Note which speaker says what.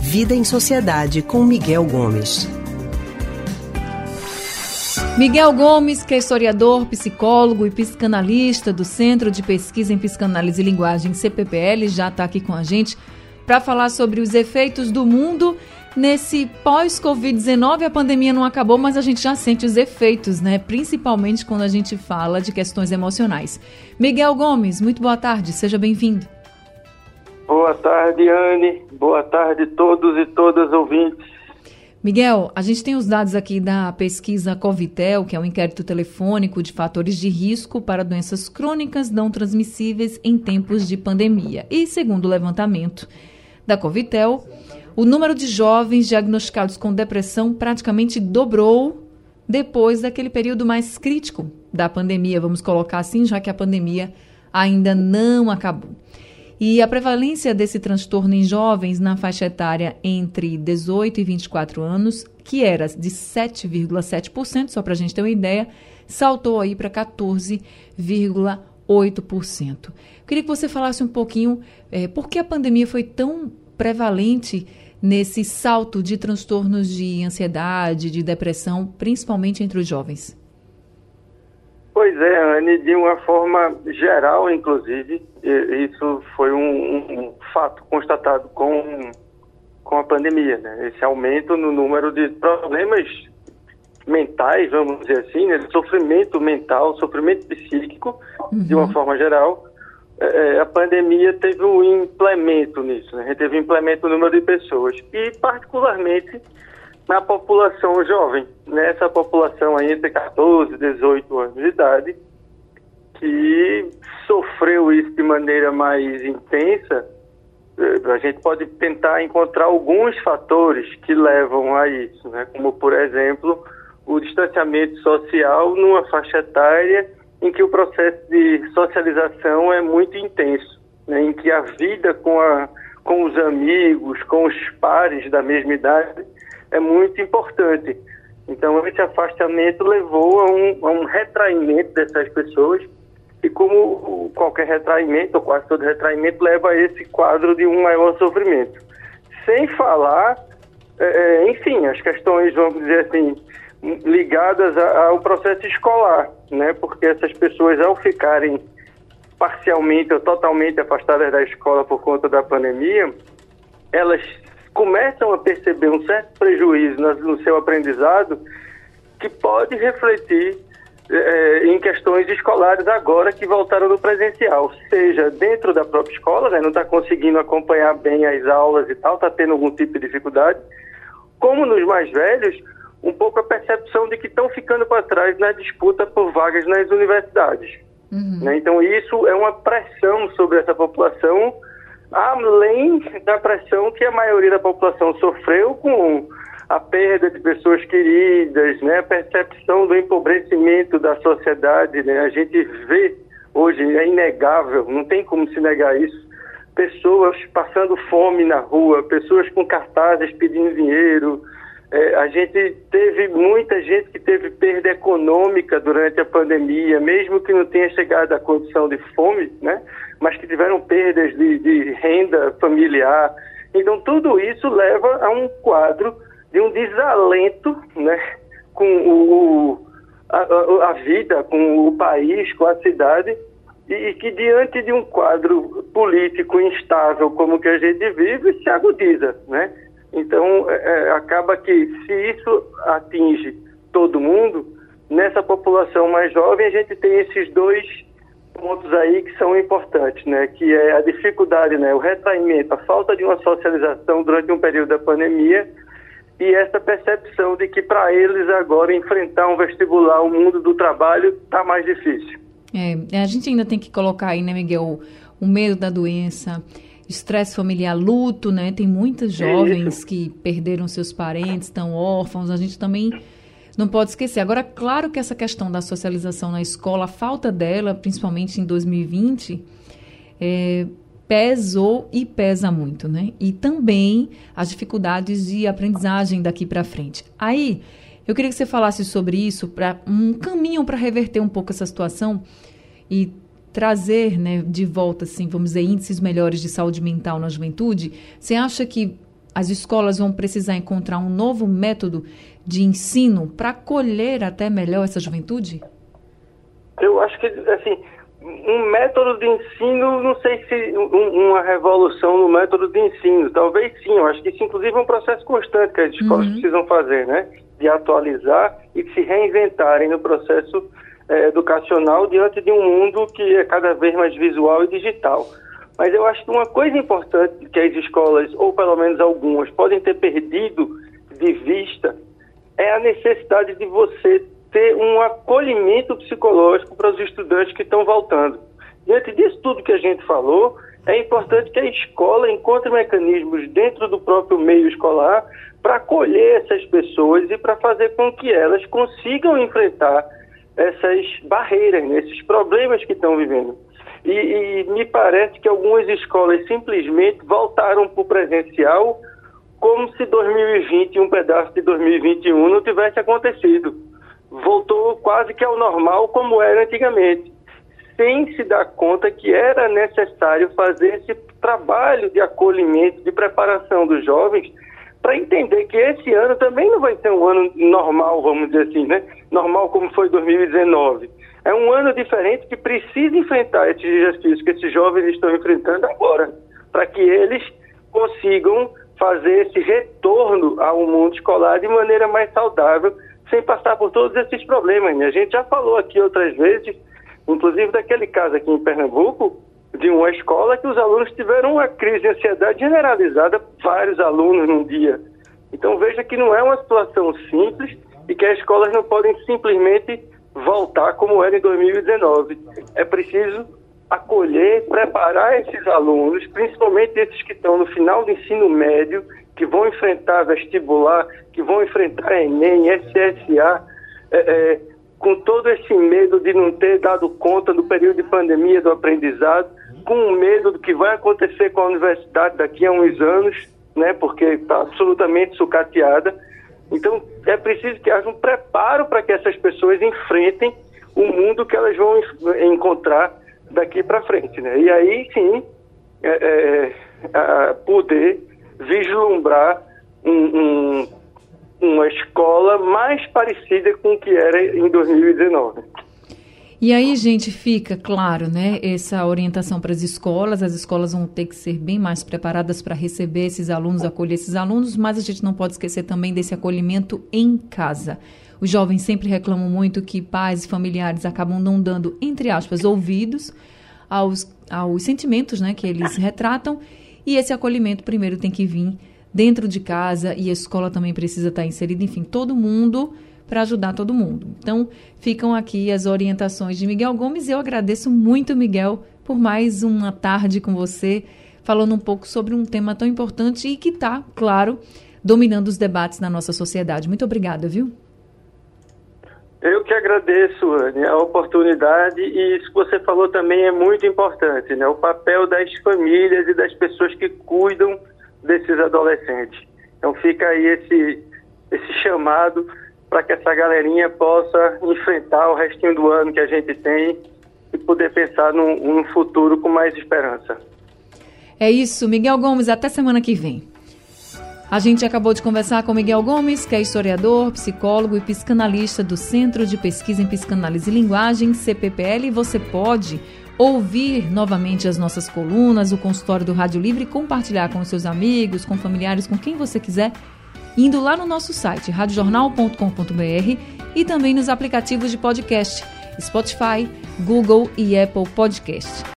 Speaker 1: Vida em Sociedade com Miguel Gomes.
Speaker 2: Miguel Gomes, que é historiador, psicólogo e psicanalista do Centro de Pesquisa em Psicanálise e Linguagem, CPPL, já está aqui com a gente para falar sobre os efeitos do mundo nesse pós-Covid-19. A pandemia não acabou, mas a gente já sente os efeitos, né? Principalmente quando a gente fala de questões emocionais. Miguel Gomes, muito boa tarde, seja bem-vindo.
Speaker 3: Boa tarde, Anne. Boa tarde, todos e todas ouvintes.
Speaker 2: Miguel, a gente tem os dados aqui da pesquisa Covitel, que é um inquérito telefônico de fatores de risco para doenças crônicas não transmissíveis em tempos de pandemia. E segundo o levantamento da Covitel, o número de jovens diagnosticados com depressão praticamente dobrou depois daquele período mais crítico da pandemia, vamos colocar assim, já que a pandemia ainda não acabou. E a prevalência desse transtorno em jovens na faixa etária entre 18 e 24 anos, que era de 7,7%, só para a gente ter uma ideia, saltou aí para 14,8%. Queria que você falasse um pouquinho é, por que a pandemia foi tão prevalente nesse salto de transtornos de ansiedade, de depressão, principalmente entre os jovens.
Speaker 3: Pois é, Anne, de uma forma geral, inclusive, isso foi um, um fato constatado com, com a pandemia, né? Esse aumento no número de problemas mentais, vamos dizer assim, né? sofrimento mental, sofrimento psíquico, uhum. de uma uhum. forma geral, é, a pandemia teve um implemento nisso, né? A gente teve um implemento no número de pessoas e particularmente na população jovem, nessa população aí entre 14 e 18 anos de idade, que sofreu isso de maneira mais intensa, é, a gente pode tentar encontrar alguns fatores que levam a isso, né? como, por exemplo, o distanciamento social numa faixa etária em que o processo de socialização é muito intenso, né? em que a vida com, a, com os amigos, com os pares da mesma idade é muito importante. Então, esse afastamento levou a um, a um retraimento dessas pessoas, e como qualquer retraimento, ou quase todo retraimento, leva a esse quadro de um maior sofrimento. Sem falar, é, é enfim, as questões, vamos dizer assim, ligadas ao processo escolar, né? Porque essas pessoas, ao ficarem parcialmente ou totalmente afastadas da escola por conta da pandemia, elas começam a perceber um certo prejuízo no seu aprendizado que pode refletir é, em questões escolares agora que voltaram do presencial, seja dentro da própria escola, né, não está conseguindo acompanhar bem as aulas e tal, está tendo algum tipo de dificuldade, como nos mais velhos, um pouco a percepção de que estão ficando para trás na disputa por vagas nas universidades. Uhum. Né? Então, isso é uma pressão sobre essa população, além da pressão que a maioria da população sofreu com a perda de pessoas queridas, né? a percepção do empobrecimento da sociedade. Né? A gente vê hoje, é inegável, não tem como se negar isso, pessoas passando fome na rua, pessoas com cartazes pedindo dinheiro, é, a gente teve muita gente que teve perda econômica durante a pandemia, mesmo que não tenha chegado à condição de fome, né? Mas que tiveram perdas de, de renda familiar. Então, tudo isso leva a um quadro de um desalento, né? Com o, a, a vida, com o país, com a cidade, e que diante de um quadro político instável como que a gente vive, se agudiza, né? Então, é, é, acaba que se isso atinge todo mundo, nessa população mais jovem a gente tem esses dois pontos aí que são importantes, né? Que é a dificuldade, né? O retraimento, a falta de uma socialização durante um período da pandemia e essa percepção de que para eles agora enfrentar um vestibular, o mundo do trabalho, está mais difícil.
Speaker 2: É, a gente ainda tem que colocar aí, né, Miguel, o medo da doença, estresse familiar, luto, né? Tem muitas jovens Isso. que perderam seus parentes, estão órfãos. A gente também não pode esquecer. Agora, claro que essa questão da socialização na escola, a falta dela, principalmente em 2020, é, pesou e pesa muito, né? E também as dificuldades de aprendizagem daqui para frente. Aí, eu queria que você falasse sobre isso, para um caminho para reverter um pouco essa situação e trazer né, de volta, assim, vamos dizer, índices melhores de saúde mental na juventude, você acha que as escolas vão precisar encontrar um novo método de ensino para acolher até melhor essa juventude?
Speaker 3: Eu acho que, assim, um método de ensino, não sei se um, uma revolução no método de ensino, talvez sim, eu acho que isso inclusive é um processo constante que as escolas uhum. precisam fazer, né? De atualizar e de se reinventarem no processo é, educacional diante de um mundo que é cada vez mais visual e digital. Mas eu acho que uma coisa importante que as escolas, ou pelo menos algumas, podem ter perdido de vista é a necessidade de você ter um acolhimento psicológico para os estudantes que estão voltando. Diante disso tudo que a gente falou, é importante que a escola encontre mecanismos dentro do próprio meio escolar para acolher essas pessoas e para fazer com que elas consigam enfrentar essas barreiras, né, esses problemas que estão vivendo. E, e me parece que algumas escolas simplesmente voltaram para o presencial como se 2020 e um pedaço de 2021 não tivesse acontecido. Voltou quase que ao normal como era antigamente, sem se dar conta que era necessário fazer esse trabalho de acolhimento, de preparação dos jovens, para entender que esse ano também não vai ser um ano normal, vamos dizer assim, né? Normal como foi 2019. É um ano diferente que precisa enfrentar esses desafios que esses jovens estão enfrentando agora, para que eles consigam fazer esse retorno ao mundo escolar de maneira mais saudável, sem passar por todos esses problemas. Né? A gente já falou aqui outras vezes, inclusive daquele caso aqui em Pernambuco, de uma escola que os alunos tiveram uma crise de ansiedade generalizada, vários alunos num dia. Então veja que não é uma situação simples e que as escolas não podem simplesmente voltar como era em 2019. É preciso acolher, preparar esses alunos, principalmente esses que estão no final do ensino médio, que vão enfrentar vestibular, que vão enfrentar Enem, SSA, é, é, com todo esse medo de não ter dado conta do período de pandemia do aprendizado, com medo do que vai acontecer com a universidade daqui a uns anos, né, porque está absolutamente sucateada. Então, é preciso que haja um preparo para que essas pessoas enfrentem o mundo que elas vão encontrar daqui para frente, né? E aí, sim, é, é, poder vislumbrar um, um, uma escola mais parecida com o que era em 2019.
Speaker 2: E aí, gente, fica claro, né, essa orientação para as escolas. As escolas vão ter que ser bem mais preparadas para receber esses alunos, acolher esses alunos, mas a gente não pode esquecer também desse acolhimento em casa. Os jovens sempre reclamam muito que pais e familiares acabam não dando, entre aspas, ouvidos aos, aos sentimentos né, que eles retratam. E esse acolhimento primeiro tem que vir dentro de casa e a escola também precisa estar inserida. Enfim, todo mundo para ajudar todo mundo. Então, ficam aqui as orientações de Miguel Gomes. Eu agradeço muito, Miguel, por mais uma tarde com você, falando um pouco sobre um tema tão importante e que está, claro, dominando os debates na nossa sociedade. Muito obrigada, viu?
Speaker 3: Eu que agradeço, Anne, a oportunidade e isso que você falou também é muito importante, né? O papel das famílias e das pessoas que cuidam desses adolescentes. Então fica aí esse, esse chamado para que essa galerinha possa enfrentar o restinho do ano que a gente tem e poder pensar num, num futuro com mais esperança.
Speaker 2: É isso, Miguel Gomes, até semana que vem. A gente acabou de conversar com Miguel Gomes, que é historiador, psicólogo e psicanalista do Centro de Pesquisa em Psicanálise e Linguagem, CPPL, você pode ouvir novamente as nossas colunas, o consultório do Rádio Livre, compartilhar com seus amigos, com familiares, com quem você quiser indo lá no nosso site radiojornal.com.br e também nos aplicativos de podcast Spotify, Google e Apple Podcast.